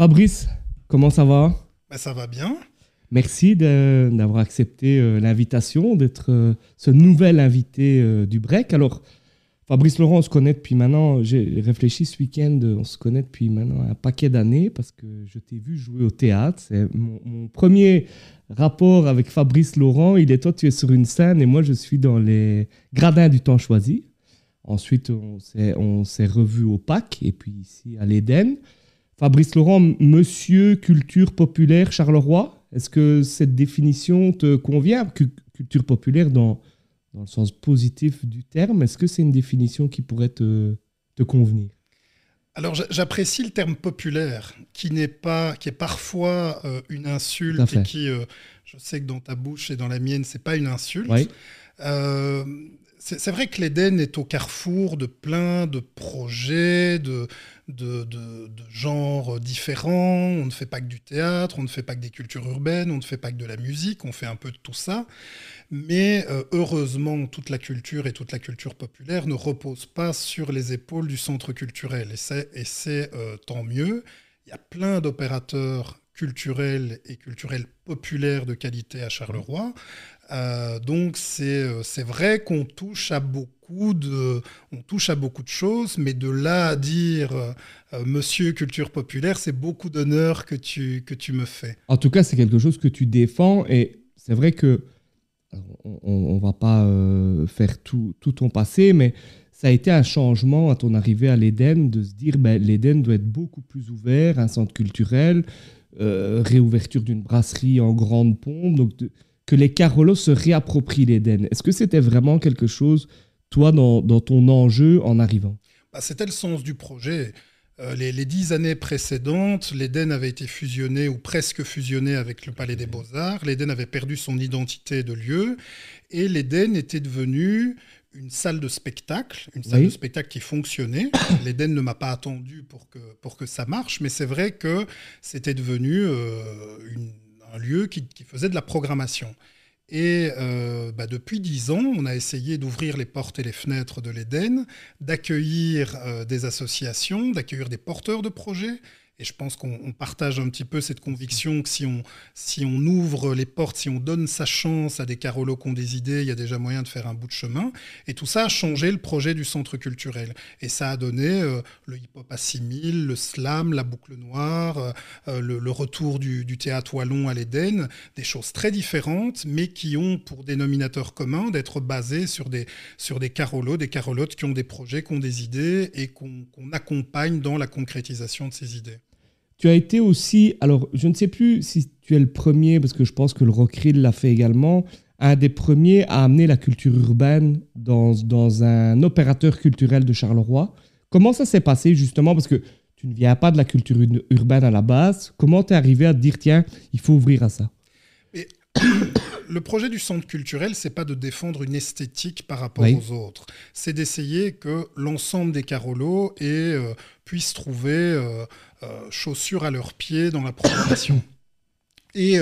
Fabrice, comment ça va? Bah, Ça va bien. Merci d'avoir accepté euh, l'invitation, d'être euh, ce nouvel invité euh, du break. Alors, Fabrice Laurent, on se connaît depuis maintenant, j'ai réfléchi ce week-end, on se connaît depuis maintenant un paquet d'années parce que je t'ai vu jouer au théâtre. C'est mon, premier rapport avec Fabrice Laurent. Il est toi, tu es sur une scène et moi, je suis dans les gradins du temps choisi. Ensuite, on s'est revus au PAC et puis ici à l'Éden. Fabrice Laurent, Monsieur Culture Populaire Charleroi, est-ce que cette définition te convient? Culture populaire dans, dans le sens positif du terme, est-ce que c'est une définition qui pourrait te, te convenir? Alors j'apprécie le terme populaire, qui n'est pas, qui est parfois euh, une insulte et qui, euh, je sais que dans ta bouche et dans la mienne, c'est pas une insulte. Euh, c'est vrai que l'Éden est au carrefour de plein de projets, de, de, genres différents. On ne fait pas que du théâtre, on ne fait pas que des cultures urbaines, on ne fait pas que de la musique, on fait un peu de tout ça. Mais euh, heureusement, toute la culture et toute la culture populaire ne reposent pas sur les épaules du centre culturel. Et c'est euh, tant mieux. Il y a plein d'opérateurs culturels et culturels populaires de qualité à Charleroi. Euh, donc euh, c'est vrai qu'on touche à beaucoup de on touche à beaucoup de choses, mais de là à dire euh, Monsieur culture populaire, c'est beaucoup d'honneur que tu que tu me fais. En tout cas, c'est quelque chose que tu défends et c'est vrai que on, ne va pas faire tout, tout ton passé, mais ça a été un changement à ton arrivée à l'Éden de se dire ben, l'Éden doit être beaucoup plus ouvert, un centre culturel, réouverture d'une brasserie en grande pompe, donc que les Carolos se réapproprient l'Éden. Est-ce que c'était vraiment quelque chose, toi, dans, ton enjeu en arrivant? Bah, C'était le sens du projet. Euh, les, dix années précédentes, l'Éden avait été fusionné ou presque fusionné avec le Palais des Beaux-Arts. L'Éden avait perdu son identité de lieu et l'Éden était devenu une salle de spectacle, une salle de spectacle qui fonctionnait. L'Éden ne m'a pas attendu pour que, pour que ça marche, mais c'est vrai que c'était devenu euh, une un lieu qui, faisait de la programmation. Et euh, bah, depuis dix ans, on a essayé d'ouvrir les portes et les fenêtres de l'Éden, d'accueillir euh, des associations, d'accueillir des porteurs de projets, et je pense qu'on partage un petit peu cette conviction que si on, si on ouvre les portes, si on donne sa chance à des Carolos qui ont des idées, il y a déjà moyen de faire un bout de chemin. Et tout ça a changé le projet du centre culturel. Et ça a donné euh, le hip-hop assimile, le slam, la boucle noire, euh, euh, le, retour du, théâtre wallon à l'Éden, des choses très différentes, mais qui ont pour dénominateur commun d'être basées sur des, sur des Carolos, des Carolotes qui ont des projets, qui ont des idées et qu'on accompagne dans la concrétisation de ces idées. Tu as été aussi, alors je ne sais plus si tu es le premier, parce que je pense que le Rockrill l'a fait également, un des premiers à amener la culture urbaine dans, dans un opérateur culturel de Charleroi. Comment ça s'est passé justement? Parce que tu ne viens pas de la culture urbaine à la base. Comment tu es arrivé à te dire, tiens, il faut ouvrir à ça? Le projet du centre culturel, c'est pas de défendre une esthétique par rapport aux autres. C'est d'essayer que l'ensemble des Carolos euh, puissent trouver euh, euh, chaussures à leurs pieds dans la programmation. Et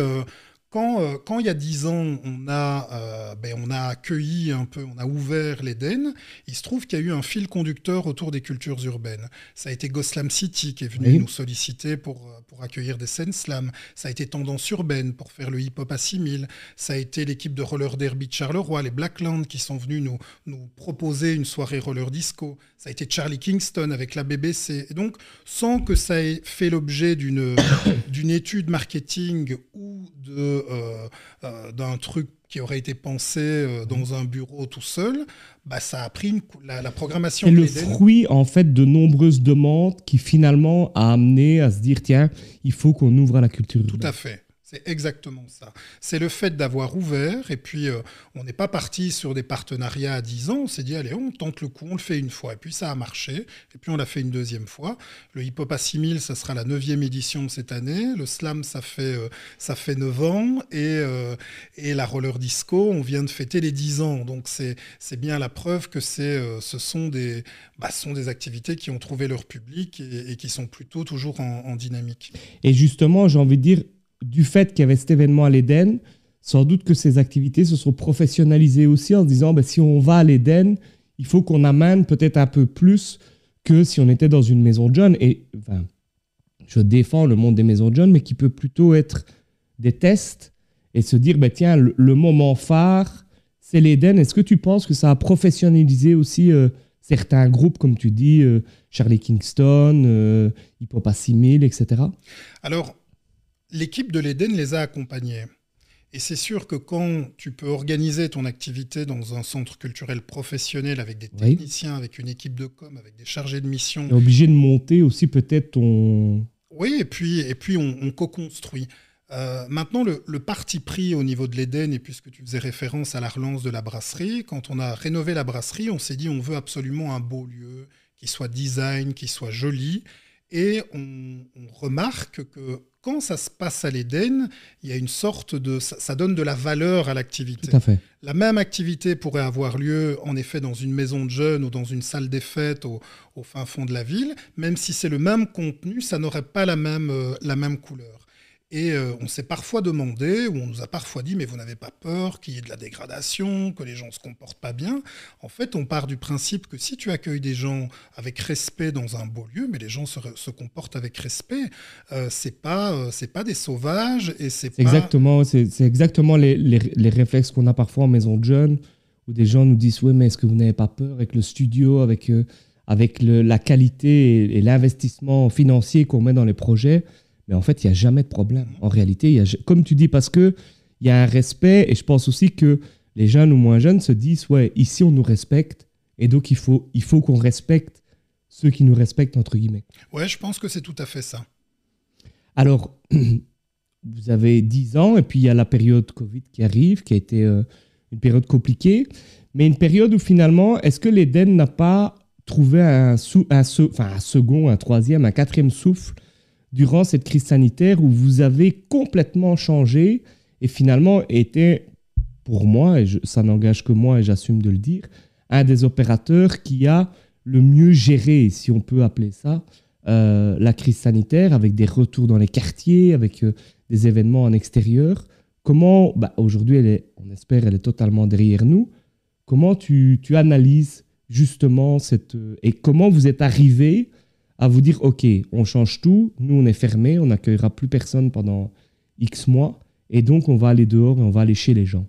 quand, euh, quand, il y a dix ans, on a, euh, ben, on a accueilli un peu, on a ouvert l'Éden, il se trouve qu'il y a eu un fil conducteur autour des cultures urbaines. Ça a été Goslam City qui est venu nous solliciter pour, euh, pour accueillir des scènes slam. Ça a été Tendance Urbaine pour faire le hip-hop à 6000. Ça a été l'équipe de roller derby de Charleroi, les Blackland, qui sont venus nous, nous proposer une soirée roller disco. Ça a été Charlie Kingston avec la BBC. Et donc, sans que ça ait fait l'objet d'une étude marketing ou de euh, euh, d'un truc qui aurait été pensé euh, dans un bureau tout seul, bah, ça a pris la, la, programmation. C'est le fruit en fait de nombreuses demandes qui finalement a amené à se dire tiens, il faut qu'on ouvre à la culture. Tout à fait. C'est exactement ça. C'est le fait d'avoir ouvert, et puis euh, on n'est pas parti sur des partenariats à 10 ans, on s'est dit, allez, on tente le coup, on le fait une fois, et puis ça a marché, et puis on l'a fait une deuxième fois. Le Hip Hop à 6000, ça sera la neuvième édition cette année, le Slam, ça fait, euh, ça fait 9 ans, et, euh, et la Roller Disco, on vient de fêter les 10 ans, donc c'est bien la preuve que ce sont, des, bah, sont des activités qui ont trouvé leur public et, qui sont plutôt toujours en dynamique. Et justement, j'ai envie de dire, du fait qu'il y avait cet événement à l'Éden, sans doute que ces activités se sont professionnalisées aussi en se disant ben, si on va à l'Éden, il faut qu'on amène peut-être un peu plus que si on était dans une maison de jeunes. Et je défends le monde des maisons de jeunes, mais qui peut plutôt être des tests et se dire, bah, tiens, le, moment phare, c'est l'Éden. Est-ce que tu penses que ça a professionnalisé aussi euh, certains groupes, comme tu dis, euh, Charlie Kingston, euh, Hip Hop 6000, etc. Alors, l'équipe de l'Éden les a accompagnés. Et c'est sûr que quand tu peux organiser ton activité dans un centre culturel professionnel avec des techniciens, avec une équipe de com, avec des chargés de mission. obligé de monter aussi peut-être ton. Oui, et puis, et puis on, co-construit. Euh, maintenant, le, le, parti pris au niveau de l'Éden, et puisque tu faisais référence à la relance de la brasserie, quand on a rénové la brasserie, on s'est dit on veut absolument un beau lieu, qui soit design, qui soit joli. Et on, remarque que quand ça se passe à l'Éden, il y a une sorte de. Ça, donne de la valeur à l'activité. Tout à fait. La même activité pourrait avoir lieu, en effet, dans une maison de jeunes ou dans une salle des fêtes au, fin fond de la ville. Même si c'est le même contenu, ça n'aurait pas la même, euh, la même couleur. Et euh, on s'est parfois demandé, ou on nous a parfois dit, mais vous n'avez pas peur qu'il y ait de la dégradation, que les gens ne se comportent pas bien? En fait, on part du principe que si tu accueilles des gens avec respect dans un beau lieu, mais les gens se, comportent avec respect, euh, c'est pas euh, pas des sauvages et c'est pas... exactement c'est exactement les, les, réflexes qu'on a parfois en maison de jeunes où des gens nous disent oui mais est-ce que vous n'avez pas peur avec le studio avec avec le, la qualité et l'investissement financier qu'on met dans les projets? Mais en fait, il n'y a jamais de problème. En réalité, y a, comme tu dis, parce qu'il y a un respect, et je pense aussi que les jeunes ou moins jeunes se disent, ouais, ici, on nous respecte, et donc il faut, il faut qu'on respecte ceux qui nous respectent, entre guillemets. Ouais, je pense que c'est tout à fait ça. Alors, vous avez 10 ans, et puis il y a la période Covid qui arrive, qui a été euh, une période compliquée, mais une période où finalement, est-ce que l'Éden n'a pas trouvé un, sou, un, enfin, un second, un troisième, un quatrième souffle durant cette crise sanitaire où vous avez complètement changé et finalement été, pour moi, et ça n'engage que moi et j'assume de le dire, un des opérateurs qui a le mieux géré, si on peut appeler ça, euh, la crise sanitaire avec des retours dans les quartiers, avec euh, des événements en extérieur. Comment, bah, aujourd'hui, on espère, elle est totalement derrière nous. Comment tu, tu analyses justement cette... Euh, et comment vous êtes arrivé à vous dire, OK, on change tout, nous on est fermé, on n'accueillera plus personne pendant X mois, et donc on va aller dehors et on va aller chez les gens.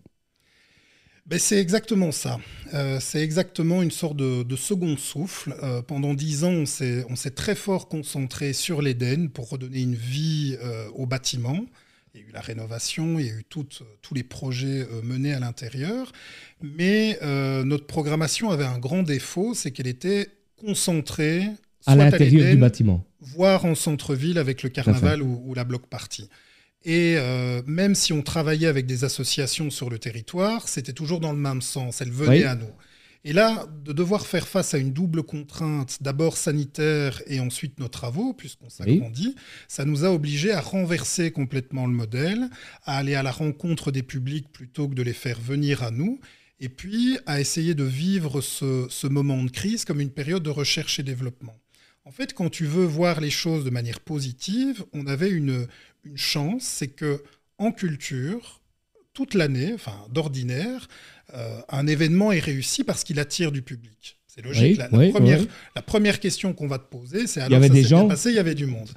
Ben c'est exactement ça. Euh, c'est exactement une sorte de, second souffle. Euh, pendant dix ans, on s'est très fort concentré sur l'Éden pour redonner une vie euh, au bâtiment. Il y a eu la rénovation, il y a eu tous les projets menés à l'intérieur. Mais notre programmation avait un grand défaut, c'est qu'elle était concentrée à l'intérieur du bâtiment. Voire en centre-ville avec le carnaval ou, la bloc party. Et euh, même si on travaillait avec des associations sur le territoire, c'était toujours dans le même sens. Elles venaient à nous. Et là, de devoir faire face à une double contrainte, d'abord sanitaire et ensuite nos travaux, puisqu'on s'agrandit, ça nous a obligés à renverser complètement le modèle, à aller à la rencontre des publics plutôt que de les faire venir à nous, et puis à essayer de vivre ce moment de crise comme une période de recherche et développement. En fait, quand tu veux voir les choses de manière positive, on avait une, chance, c'est que en culture, toute l'année, enfin d'ordinaire, euh, un événement est réussi parce qu'il attire du public. C'est logique. la, première, la, première, question qu'on va te poser, c'est alors il y avait ça des gens passé, il y avait du monde.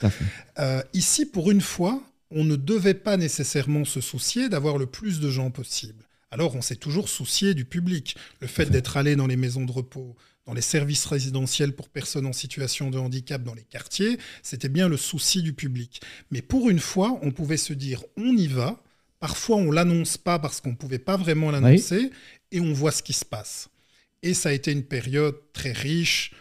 Euh, ici, pour une fois, on ne devait pas nécessairement se soucier d'avoir le plus de gens possible. Alors, on s'est toujours soucié du public. Le fait d'être allé dans les maisons de repos, dans les services résidentiels pour personnes en situation de handicap dans les quartiers, c'était bien le souci du public. Mais pour une fois, on pouvait se dire on y va. Parfois, on l'annonce pas parce qu'on ne pouvait pas vraiment l'annoncer et on voit ce qui se passe. Et ça a été une période très riche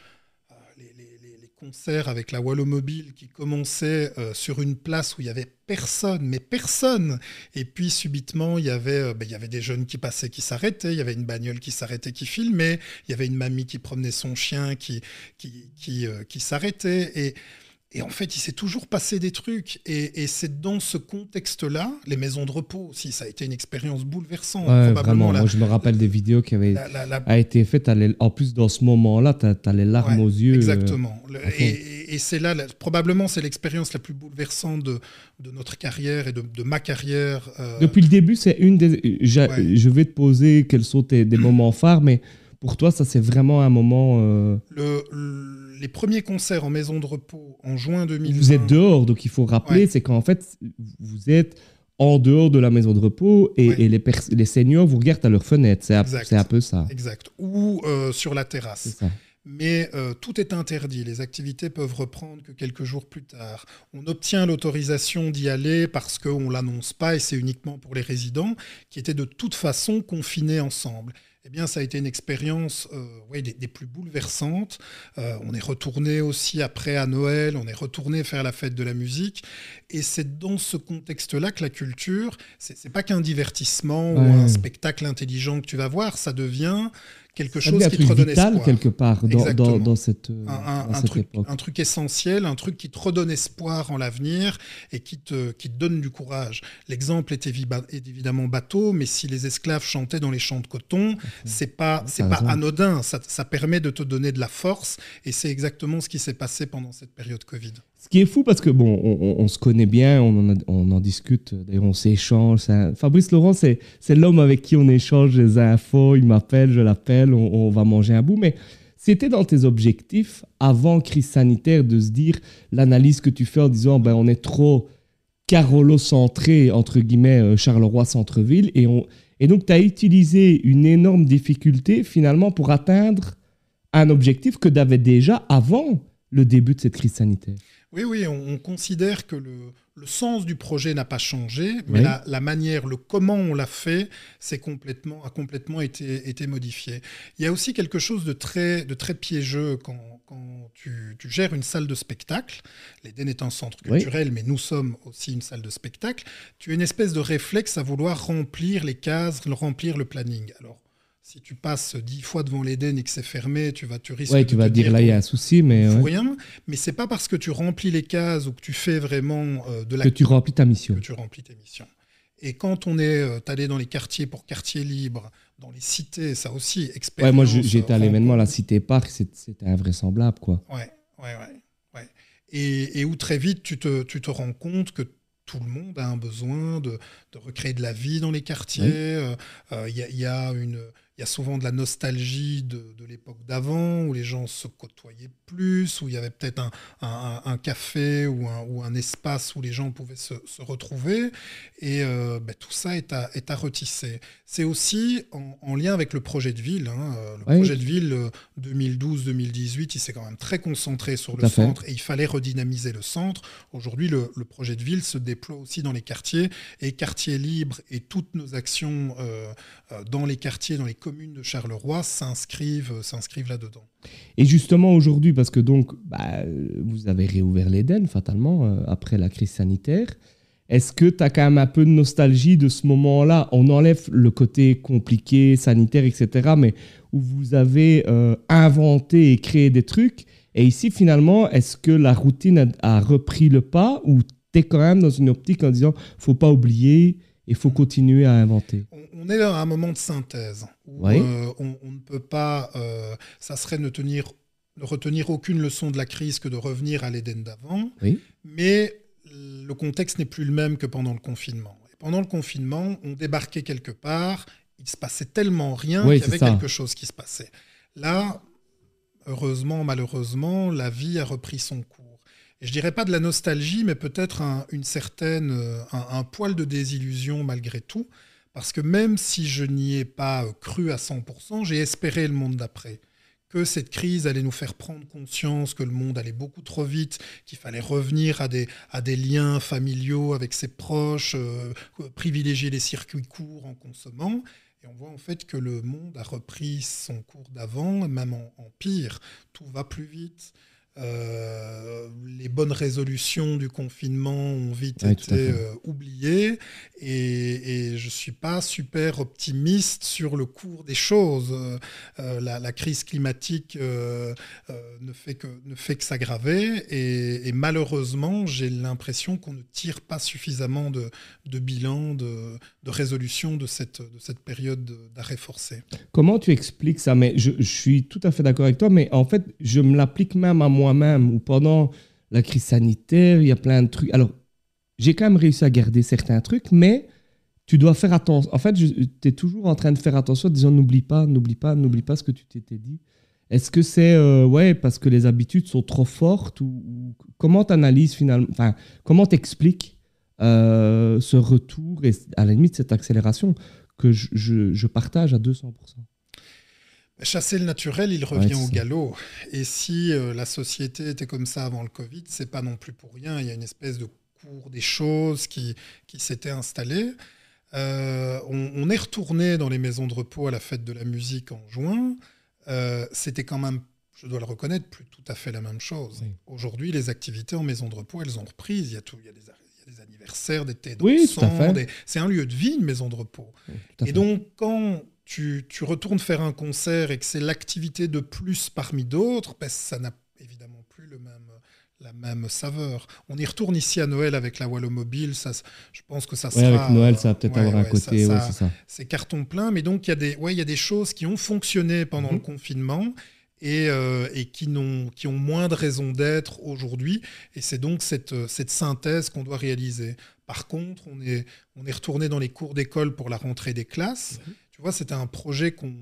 concert avec la Wallomobile qui commençait euh, sur une place où il y avait personne, mais personne. Et puis subitement, il y avait, euh, ben, il y avait des jeunes qui passaient, qui s'arrêtaient, il y avait une bagnole qui s'arrêtait, qui filmait, il y avait une mamie qui promenait son chien, qui, qui, qui, euh, qui s'arrêtait. Et et en fait, il s'est toujours passé des trucs. Et, c'est dans ce contexte-là, les maisons de repos aussi, ça a été une expérience bouleversante. vraiment, moi je me rappelle des vidéos qui avaient été faites. En plus, dans ce moment-là, tu as, les larmes aux yeux. Euh, exactement. et, c'est là, probablement, c'est l'expérience la plus bouleversante de, de, notre carrière et de, ma carrière. Euh. Depuis le début, c'est une des. Je vais te poser quels sont tes, des moments phares, mais pour toi, ça, c'est vraiment un moment. Euh, le les premiers concerts en maison de repos en juin 2020. Vous êtes dehors, donc il faut rappeler, c'est qu'en fait, vous êtes en dehors de la maison de repos et, les, les, seniors vous regardent à leur fenêtre. C'est un, peu ça. Exact. Ou euh, sur la terrasse. Mais euh, tout est interdit. Les activités peuvent reprendre que quelques jours plus tard. On obtient l'autorisation d'y aller parce qu'on ne l'annonce pas et c'est uniquement pour les résidents qui étaient de toute façon confinés ensemble eh bien, ça a été une expérience euh, des, plus bouleversantes. Euh, on est retourné aussi après à Noël, on est retourné faire la fête de la musique. Et c'est dans ce contexte-là que la culture, c'est pas qu'un divertissement ou un spectacle intelligent que tu vas voir, ça devient quelque chose qui te redonne espoir. quelque part dans, dans, cette, un, truc, un truc essentiel, un truc qui te redonne espoir en l'avenir et qui te, qui te donne du courage. L'exemple est, évidemment bateau, mais si les esclaves chantaient dans les champs de coton, c'est pas c'est pas anodin. Ça, ça permet de te donner de la force et c'est exactement ce qui s'est passé pendant cette période Covid. Ce qui est fou parce que, bon, on, se connaît bien, on en, discute, d'ailleurs on s'échange. Fabrice Laurent, c'est l'homme avec qui on échange les infos, il m'appelle, je l'appelle, on, va manger un bout. Mais c'était dans tes objectifs, avant crise sanitaire, de se dire l'analyse que tu fais en disant ben, on est trop Carolo-centré, entre guillemets, euh, Charleroi-Centreville. Et, et donc, tu as utilisé une énorme difficulté finalement pour atteindre un objectif que tu avais déjà avant le début de cette crise sanitaire. Oui, oui, on, considère que le, sens du projet n'a pas changé, mais la, manière, le comment on l'a fait, c'est complètement, a complètement été, été, modifié. Il y a aussi quelque chose de très, de très piégeux quand, tu, gères une salle de spectacle. L'Éden est un centre culturel, mais nous sommes aussi une salle de spectacle. Tu as une espèce de réflexe à vouloir remplir les cases, remplir le planning. Alors, si tu passes dix fois devant l'Éden et que c'est fermé, tu vas tu risques ouais, tu vas dire, là il y a un souci, mais rien. Mais c'est pas parce que tu remplis les cases ou que tu fais vraiment euh, de la que tu remplis ta mission. Que tu remplis tes missions. Et quand on est euh, allé dans les quartiers pour quartiers libres, dans les cités, ça aussi expérience. Ouais, moi j'étais à l'événement la Cité Parc, c'était invraisemblable quoi. Ouais, ouais, ouais, Et, et, où très vite tu te, tu te rends compte que tout le monde a un besoin de, de recréer de la vie dans les quartiers. Euh, il y, a une il y a souvent de la nostalgie de, l'époque d'avant, où les gens se côtoyaient plus, où il y avait peut-être un, café ou un, ou un, espace où les gens pouvaient se, retrouver. Et euh, ben, tout ça est à, est à retisser. C'est aussi en, lien avec le projet de ville. Hein. Euh, le projet de ville 2012-2018, euh, il s'est quand même très concentré sur le centre et il fallait redynamiser le centre. Aujourd'hui, le, projet de ville se déploie aussi dans les quartiers et quartiers libres et toutes nos actions dans les quartiers, dans les communes, communes de Charleroi s'inscrivent, s'inscrivent là-dedans. Et justement aujourd'hui, parce que donc bah, vous avez réouvert l'Éden fatalement euh, après la crise sanitaire, est-ce que tu as quand même un peu de nostalgie de ce moment-là? On enlève le côté compliqué, sanitaire, etc., mais où vous avez euh, inventé et créé des trucs. Et ici, finalement, est-ce que la routine a, repris le pas ou tu es quand même dans une optique en disant faut pas oublier il faut continuer à inventer. On, est dans un moment de synthèse où euh, on, ne peut pas, euh, ça serait ne, tenir, ne retenir aucune leçon de la crise que de revenir à l'Éden d'avant. Mais le contexte n'est plus le même que pendant le confinement. Et pendant le confinement, on débarquait quelque part, il se passait tellement rien qu'il y avait quelque chose qui se passait. Là, heureusement, malheureusement, la vie a repris son cours je dirais pas de la nostalgie, mais peut-être un, une certaine, euh, un, poil de désillusion malgré tout, parce que même si je n'y ai pas euh, cru à 100%, j'ai espéré le monde d'après que cette crise allait nous faire prendre conscience que le monde allait beaucoup trop vite, qu'il fallait revenir à des, à des liens familiaux avec ses proches, euh, privilégier les circuits courts en consommant. Et on voit en fait que le monde a repris son cours d'avant, même en, en, pire. Tout va plus vite. Euh, les bonnes résolutions du confinement ont vite été euh, oubliées et, je ne suis pas super optimiste sur le cours des choses. Euh, la, crise climatique ne, fait que, ne fait que s'aggraver et, malheureusement, j'ai l'impression qu'on ne tire pas suffisamment de, de bilan, de, de, résolution de cette, de cette période d'arrêt forcé. Comment tu expliques ça? Mais je, je suis tout à fait d'accord avec toi, mais en fait, je me l'applique même à moi moi-même ou pendant la crise sanitaire, il y a plein de trucs. Alors, j'ai quand même réussi à garder certains trucs, mais tu dois faire attention. En fait, tu es toujours en train de faire attention en disant n'oublie pas, n'oublie pas, n'oublie pas ce que tu t'étais dit. Est-ce que c'est euh, ouais parce que les habitudes sont trop fortes ou, comment tu analyses finalement Enfin, comment t'expliques euh, ce retour et à la limite cette accélération que je, je, partage à 200%. Chasser le naturel, il revient au galop. Et si euh, la société était comme ça avant le Covid, c'est pas non plus pour rien. Il y a une espèce de cours des choses qui, qui s'était installé. Euh, on, est retourné dans les maisons de repos à la fête de la musique en juin. C'était quand même, je dois le reconnaître, plus tout à fait la même chose. Aujourd'hui, les activités en maison de repos, elles ont repris. Il y a, tout, il y a des des anniversaires, des thés oui, C'est un lieu de vie, une maison de repos. et donc, quand tu, tu, retournes faire un concert et que c'est l'activité de plus parmi d'autres, ben, ça n'a évidemment plus le même, la même saveur. On y retourne ici à Noël avec la Wallomobile. Ça, je pense que ça sera. avec Noël, ça va peut-être avoir un côté. c'est carton plein, mais donc il y, a des, ouais, il y a des choses qui ont fonctionné pendant mhm. le confinement et, euh, et qui, ont, qui ont moins de raison d'être aujourd'hui. Et c'est donc cette, cette synthèse qu'on doit réaliser. Par contre, on est, on est retourné dans les cours d'école pour la rentrée des classes. Mhm. Tu vois, c'était un projet qu'on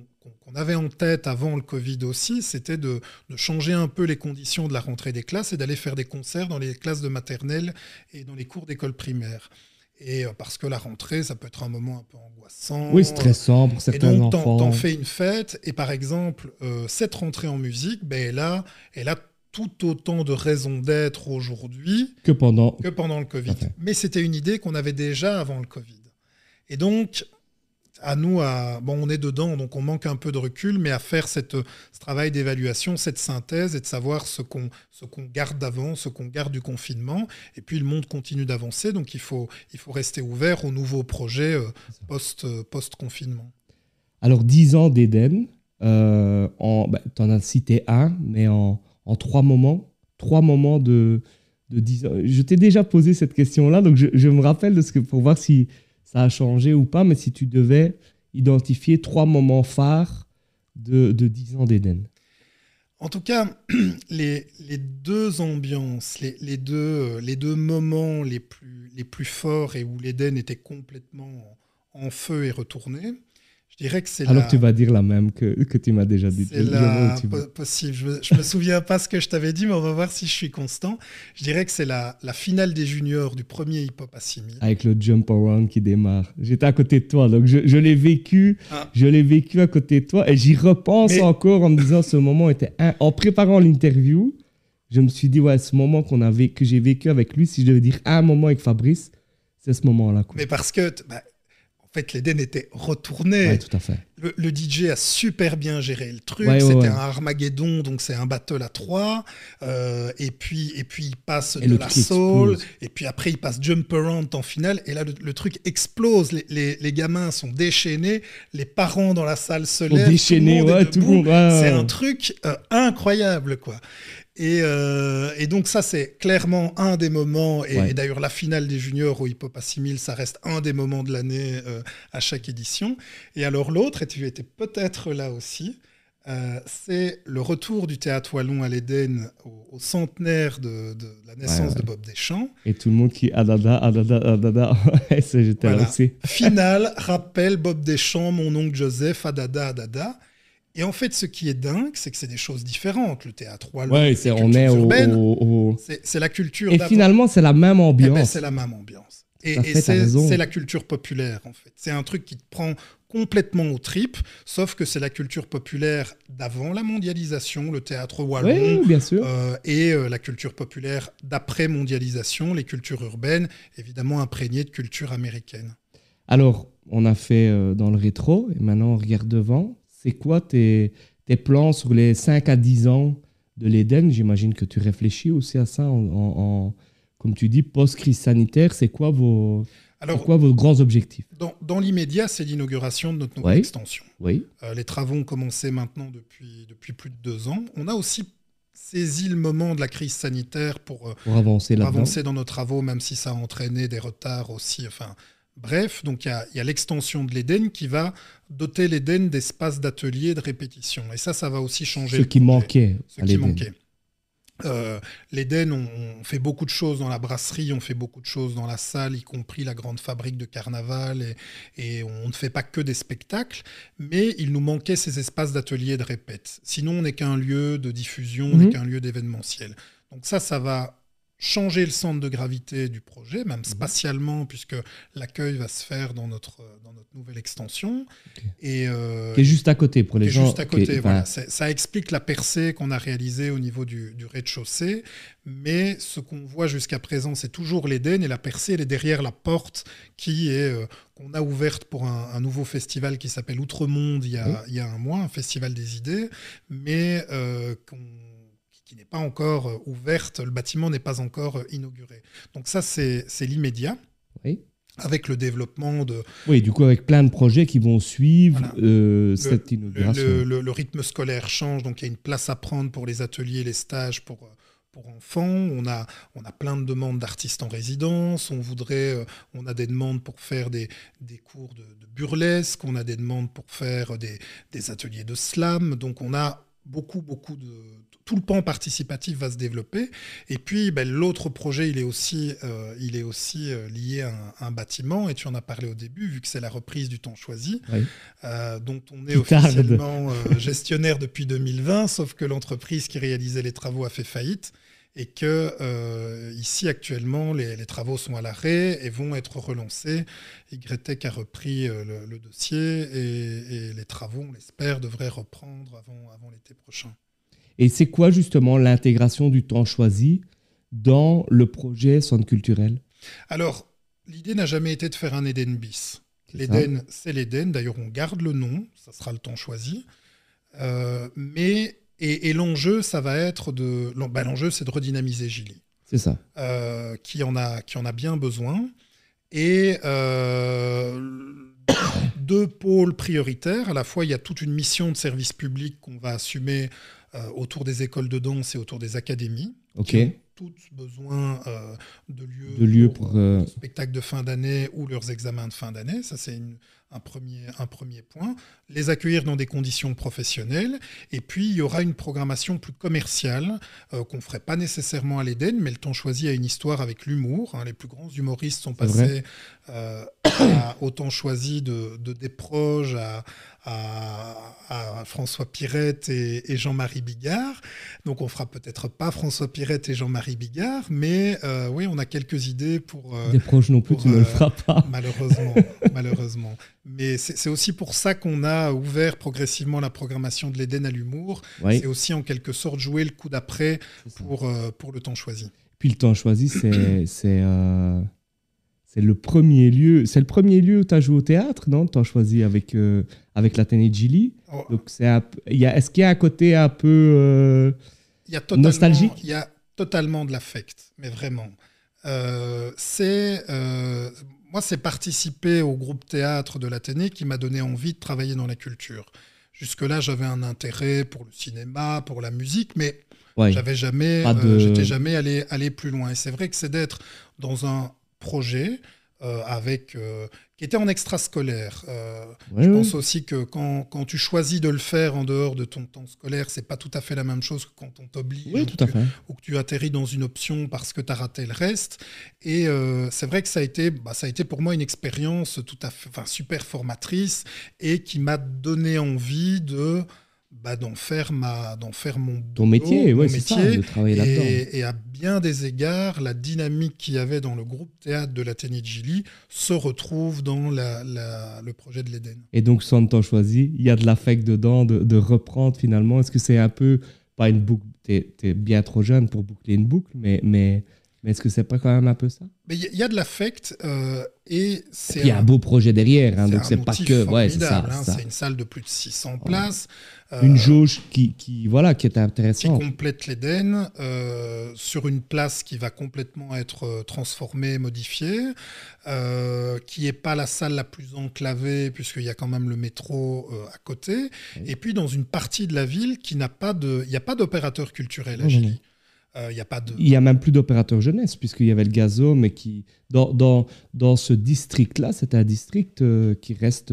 avait en tête avant le Covid aussi, c'était de, de, changer un peu les conditions de la rentrée des classes et d'aller faire des concerts dans les classes de maternelle et dans les cours d'école primaire. Et euh, parce que la rentrée, ça peut être un moment un peu angoissant. Oui, stressant pour certains et donc, enfants. T'en fais une fête. Et par exemple, euh, cette rentrée en musique, ben, elle, a, elle a tout autant de raisons d'être aujourd'hui que pendant... que pendant le Covid. Mais c'était une idée qu'on avait déjà avant le Covid. Et donc, à nous, à, bon, on est dedans, donc on manque un peu de recul, mais à faire cette, ce travail d'évaluation, cette synthèse et de savoir ce qu'on garde d'avant, ce qu'on garde du confinement. Et puis le monde continue d'avancer, donc il faut, il faut rester ouvert aux nouveaux projets euh, post, post-confinement. Alors, 10 ans d'Éden, euh, bah, tu en as cité un, mais en, en, trois moments, trois moments de, de 10 ans. Je t'ai déjà posé cette question-là, donc je, je, me rappelle de ce que, pour voir si ça a changé ou pas, mais si tu devais identifier trois moments phares de, de 10 ans d'Éden. En tout cas, les, les deux ambiances, les, les, deux, euh, les deux moments les plus, les plus forts et où l'Éden était complètement en feu et retourné, dirais que c'est Alors tu vas dire la même que, que tu m'as déjà dit. C'est la... possible. Je, ne me souviens pas ce que je t'avais dit, mais on va voir si je suis constant. Je dirais que c'est la, la finale des juniors du premier hip-hop à 6000. Avec le jump around qui démarre. J'étais à côté de toi, donc je, je l'ai vécu. Ah. Je l'ai vécu à côté de toi et j'y repense encore en me disant ce moment était en préparant l'interview. Je me suis dit ouais, ce moment qu'on avait que j'ai vécu avec lui, si je devais dire un moment avec Fabrice, c'est ce moment-là. Mais parce que bah, en fait, l'Eden était retourné. tout à fait. Le, DJ a super bien géré le truc. C'était un Armageddon, donc c'est un battle à trois. Euh, et, puis, et puis, il passe de la soul. Et puis après, il passe Jump Around en finale. Et là, le, truc explose. Les, les, gamins sont déchaînés. Les parents dans la salle se lèvent. Déchaînés, ouais, tout le monde. C'est un truc euh, incroyable, quoi. Euh, et, donc ça, c'est clairement un des moments, et, d'ailleurs la finale des juniors au Hip Hop à 6000, ça reste un des moments de l'année euh, à chaque édition. Et alors l'autre, et tu étais peut-être là aussi, euh, c'est le retour du théâtre wallon à l'Éden au, centenaire de, la naissance de Bob Deschamps. Et tout le monde qui adada, adada, adada. J'étais là aussi. Finale, rappelle Bob Deschamps, mon oncle Joseph, adada, adada. Et en fait, ce qui est dingue, c'est que c'est des choses différentes. Le théâtre wallon, ouais, c'est, on est au, C'est, la culture. Et finalement, c'est la même ambiance. Eh ben, c'est la même ambiance. Et, c'est, la culture populaire, en fait. C'est un truc qui te prend complètement aux tripes, sauf que c'est la culture populaire d'avant la mondialisation, le théâtre wallon, bien sûr. Euh, et euh, la culture populaire d'après mondialisation, les cultures urbaines, évidemment imprégnées de culture américaine. Alors, on a fait euh, dans le rétro, et maintenant on regarde devant c'est quoi tes, plans sur les 5 à 10 ans de l'Éden? J'imagine que tu réfléchis aussi à ça, en, comme tu dis, post-crise sanitaire. C'est quoi vos, quoi vos grands objectifs? Dans, l'immédiat, c'est l'inauguration de notre nouvelle extension. Oui. Euh, les travaux ont commencé maintenant depuis, depuis plus de deux ans. On a aussi saisi le moment de la crise sanitaire pour, euh, avancer, pour avancer dans nos travaux, même si ça a entraîné des retards aussi. Enfin, Bref, donc il y a, l'extension de l'Éden qui va doter l'Éden d'espaces d'atelier de répétition. Et ça, ça va aussi changer. Ce qui manquait. Ce qui manquait. Euh, L'Éden, on, fait beaucoup de choses dans la brasserie, on fait beaucoup de choses dans la salle, y compris la grande fabrique de carnaval, et, on ne fait pas que des spectacles, mais il nous manquait ces espaces d'atelier de répète. Sinon, on n'est qu'un lieu de diffusion, on n'est mhm. qu'un lieu d'événementiel. Donc ça, ça va changer le centre de gravité du projet, même mhm. spatialement, puisque l'accueil va se faire dans notre, dans notre nouvelle extension. Et, euh, qui est juste à côté pour les gens. Juste à côté, voilà. Ça explique la percée qu'on a réalisée au niveau du, du rez-de-chaussée, mais ce qu'on voit jusqu'à présent, c'est toujours l'Éden, et la percée, elle est derrière la porte qui est euh, qu'on a ouverte pour un, nouveau festival qui s'appelle Outremonde il y, a, il y a un mois, un festival des idées, mais euh, qu'on qui n'est pas encore euh, ouverte, le bâtiment n'est pas encore euh, inauguré. Donc ça, c'est l'immédiat. Oui. Avec le développement de... Oui, du coup, avec plein de projets qui vont suivre euh, cette inauguration. Le, rythme scolaire change, donc il y a une place à prendre pour les ateliers, les stages, pour, pour enfants. On a, on a plein de demandes d'artistes en résidence. On voudrait, on a des demandes pour faire des, des cours de, burlesque. On a des demandes pour faire des, des ateliers de slam. Donc on a beaucoup, beaucoup de, tout le pan participatif va se développer. Et puis, ben, l'autre projet, il est aussi, euh, il est aussi euh, lié à un, bâtiment, et tu en as parlé au début, vu que c'est la reprise du temps choisi, euh, dont on est officiellement gestionnaire depuis 2020, sauf que l'entreprise qui réalisait les travaux a fait faillite. Et que ici actuellement les, travaux sont à l'arrêt et vont être relancés. YTech a repris le, dossier et, et, les travaux, on l'espère, devraient reprendre avant, avant l'été prochain. Et c'est quoi justement l'intégration du temps choisi dans le projet Centre culturel? Alors, l'idée n'a jamais été de faire un Eden bis. L'Eden, c'est l'Eden. D'ailleurs, on garde le nom, ça sera le temps choisi. Euh, mais et, l'enjeu, ça va être de bah, l'enjeu, c'est de redynamiser Gilly. C'est ça. Euh, qui en a qui en a bien besoin. Et euh, deux pôles prioritaires. À la fois, il y a toute une mission de service public qu'on va assumer autour des écoles de danse et autour des académies. Ok. Toutes besoin euh, de lieux, de lieux pour, euh, spectacles de fin d'année ou leurs examens de fin d'année. Ça, c'est une, un premier, un premier point, les accueillir dans des conditions professionnelles, et puis il y aura une programmation plus commerciale euh, qu'on ne ferait pas nécessairement à l'Éden, mais le temps choisi a une histoire avec l'humour. Hein. Les plus grands humoristes sont passés euh, au temps choisi de, de Desproges à, à, François Pirette et, Jean-Marie Bigard. Donc on fera peut-être pas François Pirette et Jean-Marie Bigard, mais euh, oui, on a quelques idées pour... Desproges non plus, tu ne le feras pas. Malheureusement, malheureusement. Mais c'est aussi pour ça qu'on a ouvert progressivement la programmation de l'Éden à l'humour. C'est aussi en quelque sorte jouer le coup d'après pour, euh, pour le temps choisi. Puis le temps choisi, c'est c'est euh, le premier lieu. C'est le premier lieu où tu as joué au théâtre, non Le temps choisi avec, euh, avec l'Athénée de Gilly. Oh. Donc est-ce qu'il y a un côté un peu il y a nostalgique? Il y a totalement de l'affect, mais vraiment. c'est moi, c'est participer au groupe théâtre de l'Athénée qui m'a donné envie de travailler dans la culture. Jusque-là, j'avais un intérêt pour le cinéma, pour la musique, mais j'avais jamais, euh, j'étais jamais allé, allé plus loin. Et c'est vrai que c'est d'être dans un projet euh, avec, euh, qui était en extrascolaire. Euh, je pense aussi que quand, quand, tu choisis de le faire en dehors de ton temps scolaire, c'est pas tout à fait la même chose que quand on t'oblige ou, ou, que tu atterris dans une option parce que tu as raté le reste. Et c'est vrai que ça a, été, bah, ça a été pour moi une expérience tout à fait, super formatrice et qui m'a donné envie de bah, d'en faire ma d'en faire mon ton métier ouais, métier ça, de travailler là-dedans. et, à bien des égards la dynamique qu'il y avait dans le groupe théâtre de la de Gilly se retrouve dans la, le projet de l'Éden. Et donc sans temps choisi il y a de l'affect dedans de, de reprendre finalement. Est-ce que c'est un peu pas une boucle t'es es bien trop jeune pour boucler une boucle mais mais mais est-ce que c'est pas quand même un peu ça? Il y, a de l'affect euh, et c'est. Il y a un, beau projet derrière, hein, donc c'est pas que. Ouais, c'est ça. Hein, c'est une salle de plus de 600 places. Euh, une jauge qui, qui, voilà, qui est intéressante. Qui complète l'Éden euh, sur une place qui va complètement être euh, transformée, modifiée, qui n'est pas la salle la plus enclavée puisqu'il y a quand même le métro à côté, et puis dans une partie de la ville qui n'a pas de, il n'y a pas d'opérateur culturel à Gilly. Il n'y a, pas de... il y a même plus d'opérateur jeunesse, puisqu'il y avait le gazo, mais qui, dans, dans, dans ce district-là, c'est un district qui reste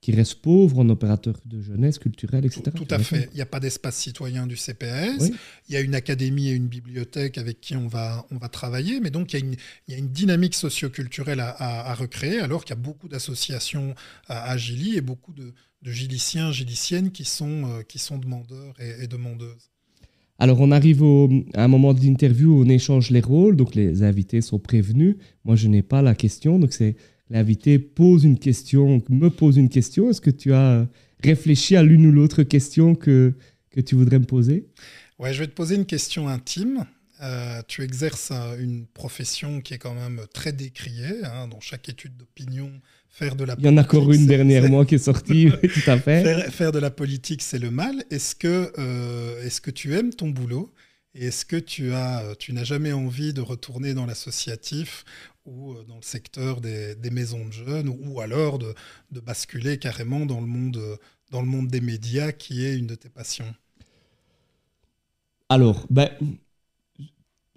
qui reste pauvre en opérateur de jeunesse, culturel, etc. Tout, à fait. Il n'y a pas d'espace citoyen du CPS. Il y a une académie et une bibliothèque avec qui on va, on va travailler. Mais donc, il y a une, il y a une dynamique socioculturelle à, à, recréer, alors qu'il y a beaucoup d'associations à, à Gilly et beaucoup de, de giliciens, giliciennes qui sont, euh, qui sont demandeurs et, demandeuses. Alors, on arrive au, à un moment de l'interview où on échange les rôles, donc les invités sont prévenus. Moi, je n'ai pas la question, donc c'est l'invité pose une question, me pose une question. Est-ce que tu as réfléchi à l'une ou l'autre question que, que tu voudrais me poser? Ouais, je vais te poser une question intime. Euh, tu exerces une profession qui est quand même très décriée. Hein, dans chaque étude d'opinion, faire de la Il y en a encore une dernièrement qui est sortie, tout à fait. Faire, de la politique, c'est le mal. Est-ce que, euh, est-ce que tu aimes ton boulot? Et est-ce que tu, as, tu n'as jamais envie de retourner dans l'associatif ou euh, dans le secteur des, des maisons de jeunes ou, alors de, de, basculer carrément dans le, monde, dans le monde des médias qui est une de tes passions? Alors, ben,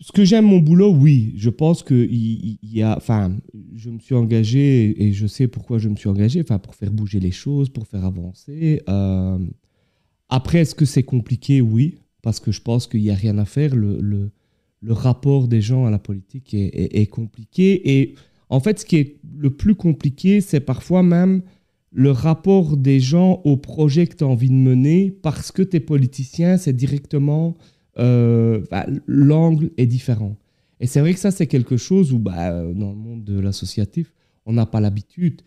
ce que j'aime mon boulot, oui. Je pense que il, y a, enfin, je me suis engagé et je sais pourquoi je me suis engagé, enfin, pour faire bouger les choses, pour faire avancer. Euh, après, est-ce que c'est compliqué? Oui, parce que je pense qu'il n'y a rien à faire. Le, le, le, rapport des gens à la politique est, est, compliqué. Et en fait, ce qui est le plus compliqué, c'est parfois même le rapport des gens au projet que tu as envie de mener, parce que tu es politicien, c'est directement euh, bah, l'angle est différent. Et c'est vrai que ça, c'est quelque chose où, bah, dans le monde de l'associatif, on n'a pas l'habitude.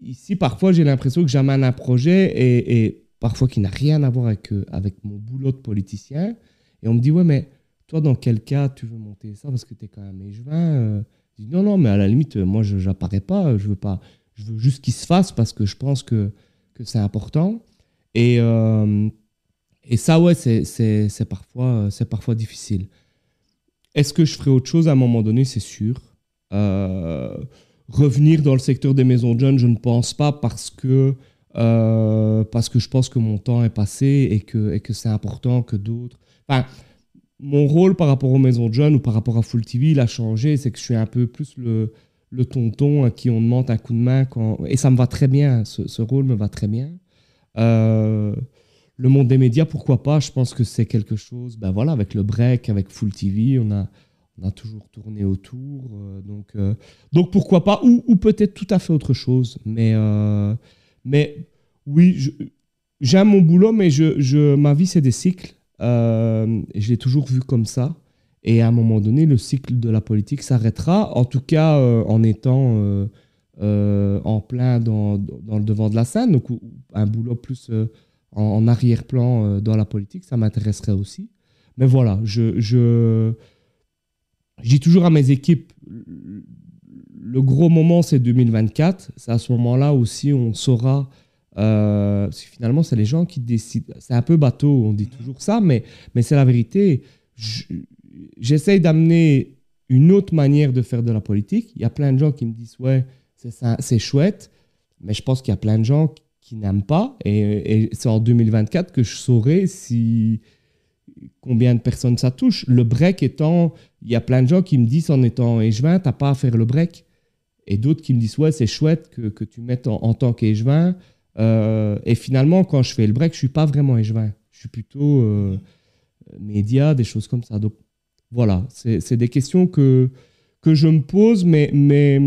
Ici, parfois, j'ai l'impression que j'amène un projet et, parfois qui n'a rien à voir avec, euh, avec mon boulot de politicien. Et on me dit, ouais, mais toi, dans quel cas tu veux monter ça? Parce que tu es quand même échevin. Euh. Je dis, non, non, mais à la limite, moi, je n'apparais pas. Je veux pas. Je veux juste qu'il se fasse parce que je pense que, que c'est important. Et, et ça, ouais, c'est parfois, parfois difficile. Est-ce que je ferai autre chose à un moment donné? C'est sûr. Euh, revenir dans le secteur des maisons de jeunes, je ne pense pas parce que, euh, parce que je pense que mon temps est passé et que, et que c'est important que d'autres. Enfin, mon rôle par rapport aux maisons de jeunes ou par rapport à Full TV, il a changé. C'est que je suis un peu plus le, le tonton à qui on demande un coup de main. Et ça me va très bien. Ce, ce rôle me va très bien. Euh, le monde des médias, pourquoi pas? Je pense que c'est quelque chose, ben voilà, avec le break, avec Full TV, on a, on a toujours tourné autour. Euh, donc, euh, donc pourquoi pas? Ou, ou peut-être tout à fait autre chose. Mais, euh, mais oui, j'aime mon boulot, mais je, je ma vie, c'est des cycles. je l'ai toujours vu comme ça. Et à un moment donné, le cycle de la politique s'arrêtera, en tout cas en étant en plein dans, dans, le devant de la scène. Donc un boulot plus en, arrière-plan euh, dans la politique, ça m'intéresserait aussi. Mais voilà, je, je, dis toujours à mes équipes, le gros moment, c'est 2024. C'est à ce moment-là aussi on saura. Euh, finalement, c'est les gens qui décident. C'est un peu bateau, on dit toujours ça, mais, mais c'est la vérité. J'essaye d'amener une autre manière de faire de la politique. Il y a plein de gens qui me disent Ouais, c'est chouette, mais je pense qu'il y a plein de gens qui n'aiment pas. Et, c'est en 2024 que je saurai si combien de personnes ça touche. Le break étant, il y a plein de gens qui me disent en étant échevin, t'as pas à faire le break. Et d'autres qui me disent, ouais, c'est chouette que, que, tu mettes en, tant qu'échevin. Euh, et finalement, quand je fais le break, je suis pas vraiment échevin. Je suis plutôt euh, média, des choses comme ça. Donc voilà, c'est des questions que, que je me pose, mais, mais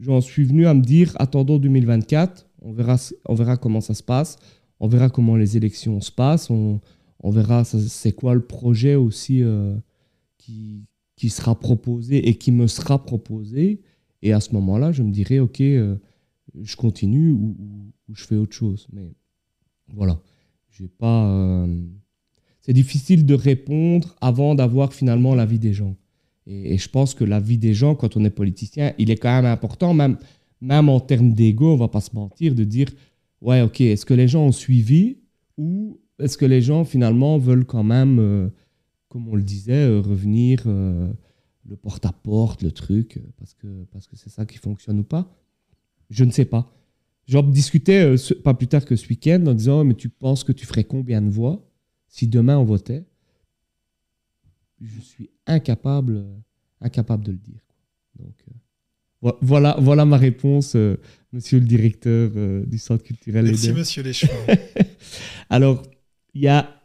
j'en suis venu à me dire, attendons 2024 on verra, on verra comment ça se passe. On verra comment les élections se passent. On, verra c'est quoi le projet aussi euh, qui, qui sera proposé et qui me sera proposé. Et à ce moment-là, je me dirai, OK, euh, je continue ou, je fais autre chose. Mais voilà, j'ai pas. Euh, c'est difficile de répondre avant d'avoir finalement l'avis des gens. Et, et, je pense que l'avis des gens, quand on est politicien, il est quand même important, même même en termes d'ego, on va pas se mentir, de dire ouais, ok, est-ce que les gens ont suivi ou est-ce que les gens finalement veulent quand même, euh, comme on le disait, euh, revenir euh, le porte-à-porte, le truc, parce que parce que c'est ça qui fonctionne ou pas? Je ne sais pas. Job discutait pas plus tard que ce week-end en disant mais tu penses que tu ferais combien de voix si demain on votait? Je suis incapable, incapable de le dire. Donc Voilà, voilà ma réponse, euh, monsieur le directeur euh, du Centre culturel. Merci, monsieur Léchevin. Alors, il y a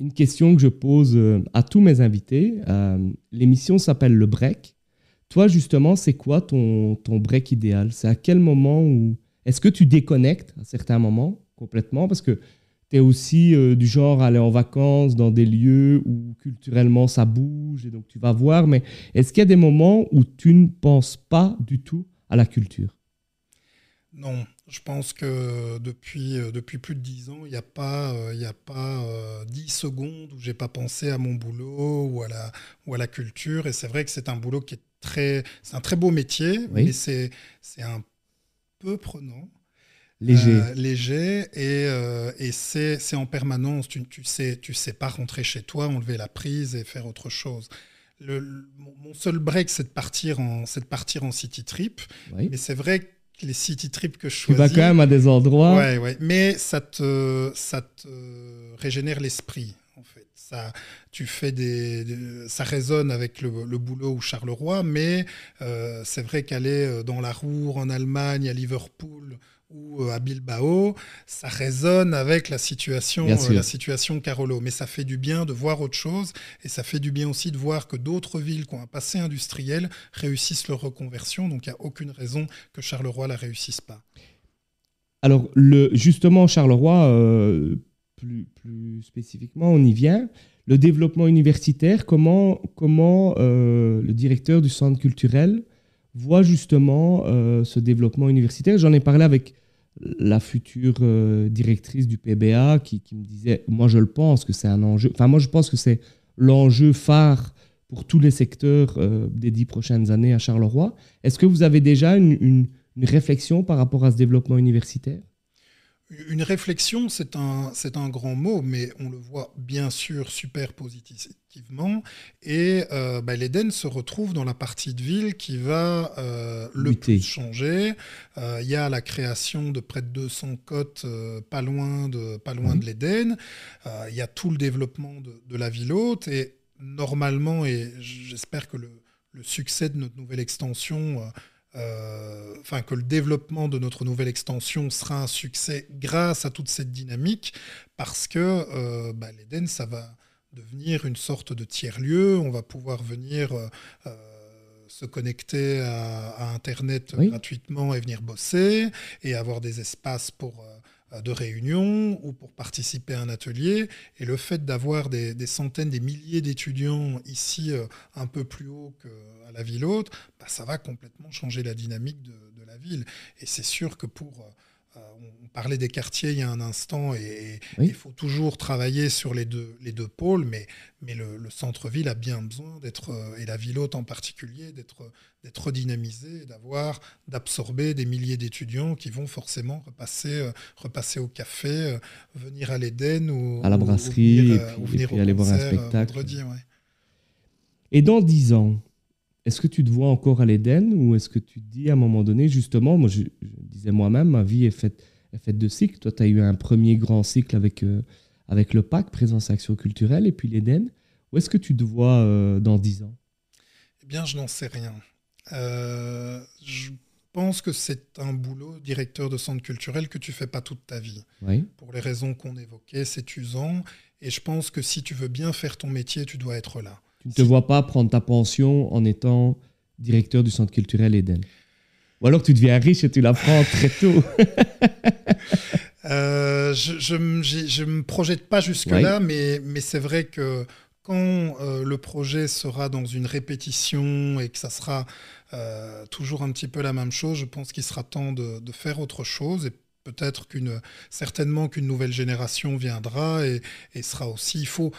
une question que je pose euh, à tous mes invités. L'émission s'appelle Le Break. Toi, justement, c'est quoi ton, ton break idéal? C'est à quel moment où. Est-ce que tu déconnectes à certains moments complètement? Parce que tu es aussi du genre à aller en vacances dans des lieux où culturellement ça bouge et donc tu vas voir. Mais est-ce qu'il y a des moments où tu ne penses pas du tout à la culture? Non, je pense que depuis, euh, depuis plus de dix ans, il n'y a pas, euh, il a pas euh, dix secondes où j'ai pas pensé à mon boulot ou à la, ou à la culture. Et c'est vrai que c'est un boulot qui est très, c'est un très beau métier, mais c'est, c'est un peu prenant. Léger. léger et, et c'est, en permanence. Tu, tu sais, tu sais pas rentrer chez toi, enlever la prise et faire autre chose. Le, mon seul break, c'est de partir en, c'est de partir en city trip. Mais c'est vrai que les city trips que je choisis. Tu vas quand même à des endroits. Ouais, ouais. Mais ça te, ça te régénère l'esprit, en fait. Ça, tu fais des, ça résonne avec le, boulot ou Charleroi, mais euh, c'est vrai qu'aller euh, dans la Roure, en Allemagne, à Liverpool, ou euh, à Bilbao, ça résonne avec la situation, euh, la situation Carolo. Mais ça fait du bien de voir autre chose et ça fait du bien aussi de voir que d'autres villes qui ont un passé industriel réussissent leur reconversion. Donc il n'y a aucune raison que Charleroi la réussisse pas. Alors le, justement, Charleroi, euh, plus, plus, spécifiquement, on y vient. Le développement universitaire, comment, comment le directeur du centre culturel voit justement ce développement universitaire? J'en ai parlé avec la future euh, directrice du PBA qui, me disait, moi je le pense que c'est un enjeu, enfin moi je pense que c'est l'enjeu phare pour tous les secteurs euh, des dix prochaines années à Charleroi. Est-ce que vous avez déjà une réflexion par rapport à ce développement universitaire? Une réflexion, c'est un, c'est un grand mot, mais on le voit bien sûr super positivement. Et euh, bah, l'Éden se retrouve dans la partie de ville qui va euh, le plus changer. Euh, il y a la création de près de 200 côtes pas loin de, pas loin de l'Éden. Il y a tout le développement de, la ville haute. Et normalement, et j'espère que le, le, succès de notre nouvelle extension euh, enfin que le développement de notre nouvelle extension sera un succès grâce à toute cette dynamique, parce que euh, bah, l'Eden, ça va devenir une sorte de tiers-lieu, on va pouvoir venir euh, se connecter à, Internet gratuitement et venir bosser, et avoir des espaces pour de réunion ou pour participer à un atelier. Et le fait d'avoir des, centaines, des milliers d'étudiants ici un peu plus haut que la ville haute, bah, ça va complètement changer la dynamique de, la ville. Et c'est sûr que pour... Euh, on parlait des quartiers il y a un instant et, il faut toujours travailler sur les deux, les deux pôles, mais, mais le, centre-ville a bien besoin d'être, euh, et la ville haute en particulier, d'être, d'être redynamisé, d'avoir, d'absorber des milliers d'étudiants qui vont forcément repasser, euh, repasser au café, venir à l'Éden ou à la brasserie ou venir, aller voir un spectacle. Et dans dix ans, est-ce que tu te vois encore à l'Éden ou est-ce que tu te dis à un moment donné, justement, moi je, disais moi-même, ma vie est faite, est faite de cycles. Toi, tu as eu un premier grand cycle avec, euh, avec le PAC, Présence Action Culturelle, et puis l'Éden. Où est-ce que tu te vois euh, dans 10 ans? Eh bien, je n'en sais rien. Euh, je pense que c'est un boulot, directeur de centre culturel, que tu fais pas toute ta vie. Oui. Pour les raisons qu'on évoquait, c'est usant. Et je pense que si tu veux bien faire ton métier, tu dois être là. Tu ne te vois pas prendre ta pension en étant directeur du centre culturel Eden. Ou alors tu deviens riche et tu la prends très tôt. Euh, je ne me projette pas jusque-là, mais, mais c'est vrai que quand euh, le projet sera dans une répétition et que ça sera euh, toujours un petit peu la même chose, je pense qu'il sera temps de, de, faire autre chose. Et peut-être qu'une, certainement qu'une nouvelle génération viendra et, et sera aussi. Il faut,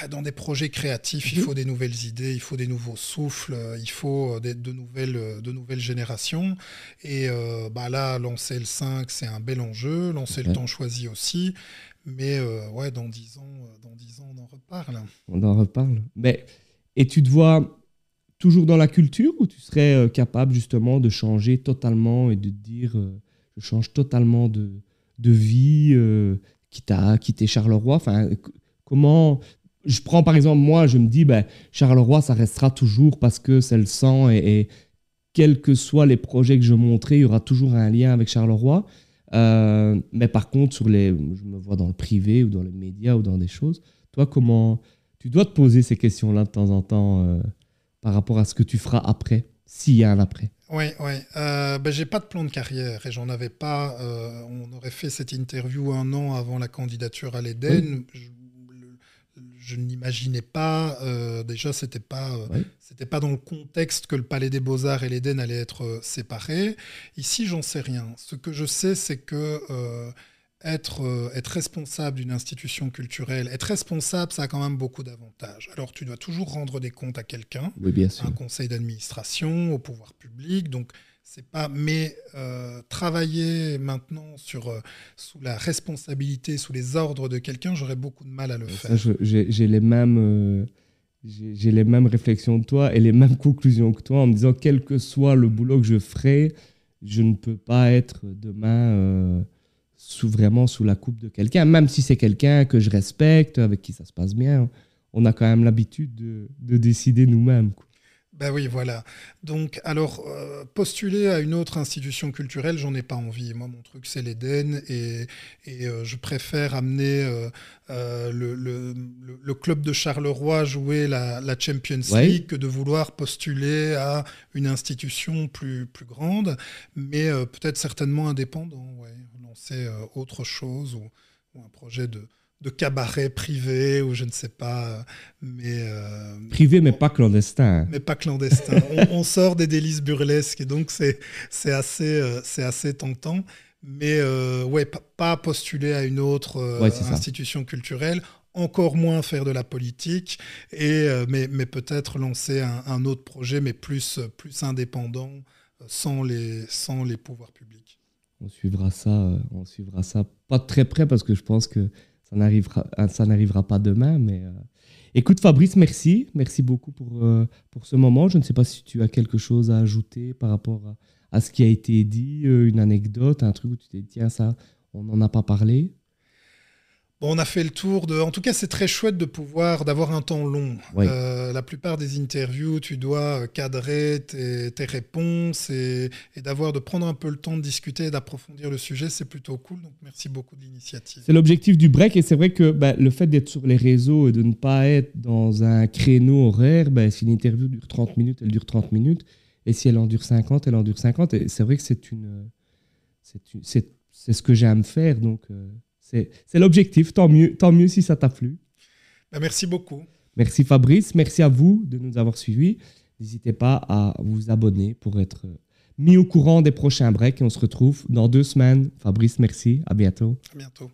ah, dans des projets créatifs, il mhm. faut des nouvelles idées, il faut des nouveaux souffles, il faut euh, de, nouvelles, euh, de nouvelles générations. Et euh, bah là, lancer le 5, c'est un bel enjeu. Lancer le temps choisi aussi. Mais ouais, dans 10 ans, dans 10 ans, on en reparle. On en reparle. Mais, et tu te vois toujours dans la culture ou tu serais capable justement de changer totalement et de dire je change totalement de, de vie, quitte à quitter Charleroi enfin, Comment je prends par exemple, moi, je me dis, ben, Charleroi, ça restera toujours parce que c'est le sang et, quels que soient les projets que je montrais, il y aura toujours un lien avec Charleroi. Euh, mais par contre, sur les, je me vois dans le privé ou dans les médias ou dans des choses. Toi, comment tu dois te poser ces questions-là de temps en temps euh, par rapport à ce que tu feras après, s'il y a un après? Oui, oui. Euh, ben, j'ai pas de plan de carrière et j'en avais pas. Euh, on aurait fait cette interview un an avant la candidature à l'Éden. Je, n'imaginais pas. déjà, c'était pas. C'était pas dans le contexte que le Palais des Beaux-Arts et l'Éden allaient être séparés. Ici, j'en sais rien. Ce que je sais, c'est que être, euh, être responsable d'une institution culturelle, être responsable, ça a quand même beaucoup d'avantages. Alors, tu dois toujours rendre des comptes à quelqu'un, à un conseil d'administration, au pouvoir public. Donc, c'est pas. Mais euh, travailler maintenant sur, euh, sous la responsabilité, sous les ordres de quelqu'un, j'aurais beaucoup de mal à le faire. J'ai les mêmes. j'ai les mêmes réflexions que toi et les mêmes conclusions que toi en me disant quel que soit le boulot que je ferai, je ne peux pas être demain sous, vraiment sous la coupe de quelqu'un, même si c'est quelqu'un que je respecte, avec qui ça se passe bien, on a quand même l'habitude de, de, décider nous-mêmes. Ben oui, voilà. Donc, alors, euh, postuler à une autre institution culturelle, j'en ai pas envie. Moi, mon truc, c'est l'Éden et, et euh, je préfère amener euh, le, le, le, club de Charleroi jouer la, la Champions League que de vouloir postuler à une institution plus, plus grande, mais peut-être certainement indépendant, ouais c'est euh, autre chose ou, un projet de, de, cabaret privé ou je ne sais pas. Mais, euh, privé, mais pas clandestin. Mais pas clandestin. on, sort des délices burlesques et donc c'est assez, euh, c'est assez tentant. Mais ouais, pas postuler à une autre institution culturelle encore moins faire de la politique, et, mais, mais peut-être lancer un, un, autre projet, mais plus, plus indépendant, sans les, sans les pouvoirs publics on suivra ça, euh, on suivra ça pas très près parce que je pense que ça n'arrivera, euh, ça n'arrivera pas demain. Mais euh, écoute, Fabrice, merci, merci beaucoup pour pour ce moment. Je ne sais pas si tu as quelque chose à ajouter par rapport à, à ce qui a été dit, une anecdote, un truc où tu t'es dit tiens ça, on n'en a pas parlé on a fait le tour de. En tout cas, c'est très chouette de pouvoir d'avoir un temps long. Euh, la plupart des interviews, tu dois cadrer tes, réponses et, d'avoir de prendre un peu le temps de discuter et d'approfondir le sujet, c'est plutôt cool. Donc, merci beaucoup de l'initiative. C'est l'objectif du break et c'est vrai que bah, le fait d'être sur les réseaux et de ne pas être dans un créneau horaire, bah, si une interview dure 30 minutes, elle dure 30 minutes. Et si elle en dure 50, elle en dure 50. Et c'est vrai que c'est une, c'est ce que j'aime faire. Donc. Euh, c'est l'objectif. Tant mieux, tant mieux si ça t'a plu. Ben, merci beaucoup. Merci Fabrice. Merci à vous de nous avoir suivis. N'hésitez pas à vous abonner pour être mis au courant des prochains breaks. Et on se retrouve dans deux semaines. Fabrice, merci. À bientôt. À bientôt.